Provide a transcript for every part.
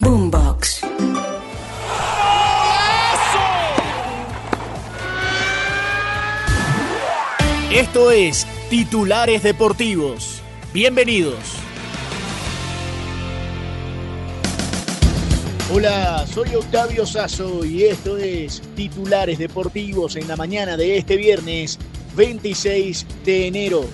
Boombox. Esto es Titulares Deportivos. Bienvenidos. Hola, soy Octavio Sazo y esto es Titulares Deportivos en la mañana de este viernes 26 de enero.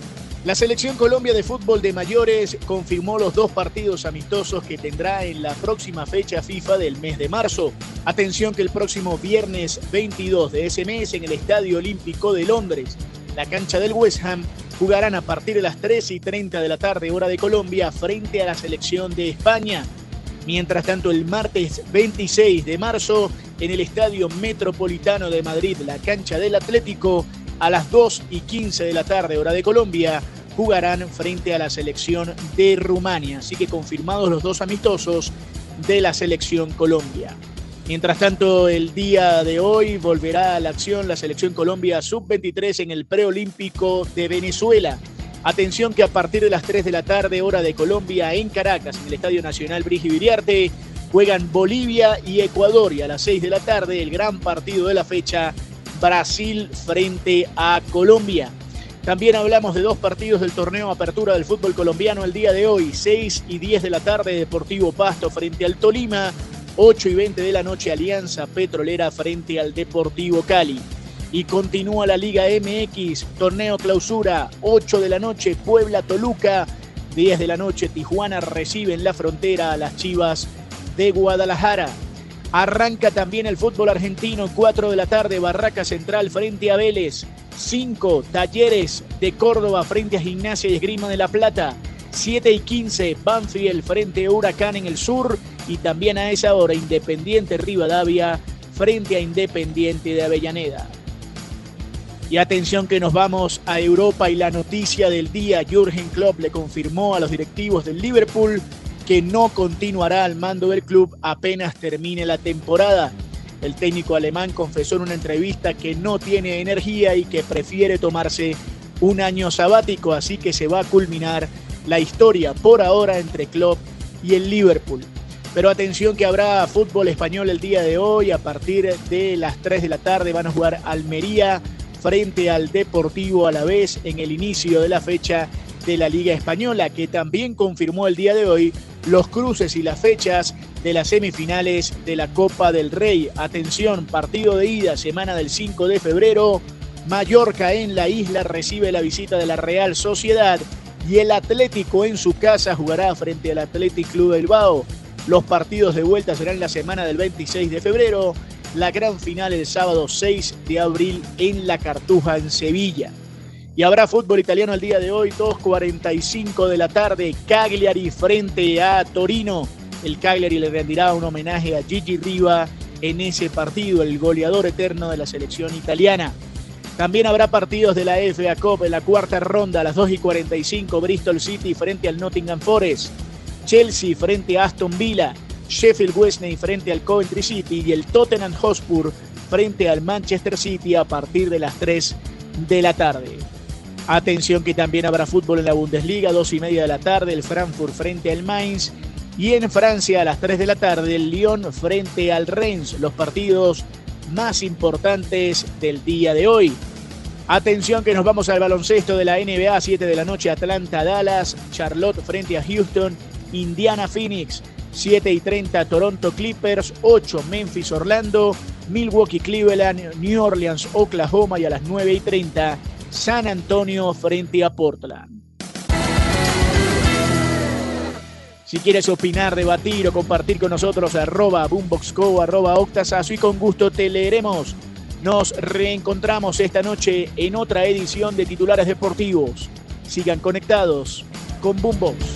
La selección Colombia de fútbol de mayores confirmó los dos partidos amistosos que tendrá en la próxima fecha FIFA del mes de marzo. Atención que el próximo viernes 22 de ese mes en el Estadio Olímpico de Londres, la cancha del West Ham, jugarán a partir de las 3 y 30 de la tarde hora de Colombia frente a la selección de España. Mientras tanto, el martes 26 de marzo, en el Estadio Metropolitano de Madrid, la cancha del Atlético, a las 2 y 15 de la tarde, hora de Colombia, jugarán frente a la selección de Rumania. Así que confirmados los dos amistosos de la selección Colombia. Mientras tanto, el día de hoy volverá a la acción la selección Colombia sub-23 en el preolímpico de Venezuela. Atención que a partir de las 3 de la tarde, hora de Colombia, en Caracas, en el Estadio Nacional Brigi Viriarte, juegan Bolivia y Ecuador. Y a las 6 de la tarde, el gran partido de la fecha, Brasil frente a Colombia. También hablamos de dos partidos del torneo Apertura del fútbol colombiano el día de hoy, 6 y 10 de la tarde, Deportivo Pasto frente al Tolima, 8 y 20 de la noche, Alianza Petrolera frente al Deportivo Cali. Y continúa la Liga MX, torneo clausura, 8 de la noche, Puebla Toluca, 10 de la noche, Tijuana recibe en la frontera a las Chivas de Guadalajara. Arranca también el fútbol argentino, 4 de la tarde, Barraca Central frente a Vélez. 5, Talleres de Córdoba frente a Gimnasia y Esgrima de La Plata. 7 y 15, Banfield frente a Huracán en el sur. Y también a esa hora, Independiente Rivadavia frente a Independiente de Avellaneda. Y atención que nos vamos a Europa y la noticia del día, Jürgen Klopp le confirmó a los directivos del Liverpool que no continuará al mando del club apenas termine la temporada. El técnico alemán confesó en una entrevista que no tiene energía y que prefiere tomarse un año sabático, así que se va a culminar la historia por ahora entre Klopp y el Liverpool. Pero atención que habrá fútbol español el día de hoy, a partir de las 3 de la tarde van a jugar Almería frente al Deportivo a la vez en el inicio de la fecha de la Liga Española, que también confirmó el día de hoy los cruces y las fechas de las semifinales de la Copa del Rey. Atención, partido de ida, semana del 5 de febrero. Mallorca en la isla recibe la visita de la Real Sociedad y el Atlético en su casa jugará frente al Athletic Club del Bilbao. Los partidos de vuelta serán la semana del 26 de febrero, la gran final el sábado 6 de abril en La Cartuja en Sevilla. Y habrá fútbol italiano el día de hoy, 2.45 de la tarde, Cagliari frente a Torino. El Cagliari le rendirá un homenaje a Gigi Riva en ese partido, el goleador eterno de la selección italiana. También habrá partidos de la FA Cup en la cuarta ronda a las 2 y 45, Bristol City frente al Nottingham Forest, Chelsea frente a Aston Villa, Sheffield Wednesday frente al Coventry City y el Tottenham Hotspur frente al Manchester City a partir de las 3 de la tarde. Atención que también habrá fútbol en la Bundesliga, 2 y media de la tarde, el Frankfurt frente al Mainz. Y en Francia a las 3 de la tarde, el Lyon frente al Rennes, los partidos más importantes del día de hoy. Atención que nos vamos al baloncesto de la NBA, 7 de la noche, Atlanta, Dallas, Charlotte frente a Houston, Indiana, Phoenix, 7 y 30, Toronto Clippers, 8, Memphis, Orlando, Milwaukee, Cleveland, New Orleans, Oklahoma y a las 9 y 30, San Antonio frente a Portland. Si quieres opinar, debatir o compartir con nosotros, arroba boomboxco, arroba octasazo y con gusto te leeremos. Nos reencontramos esta noche en otra edición de Titulares Deportivos. Sigan conectados con Boombox.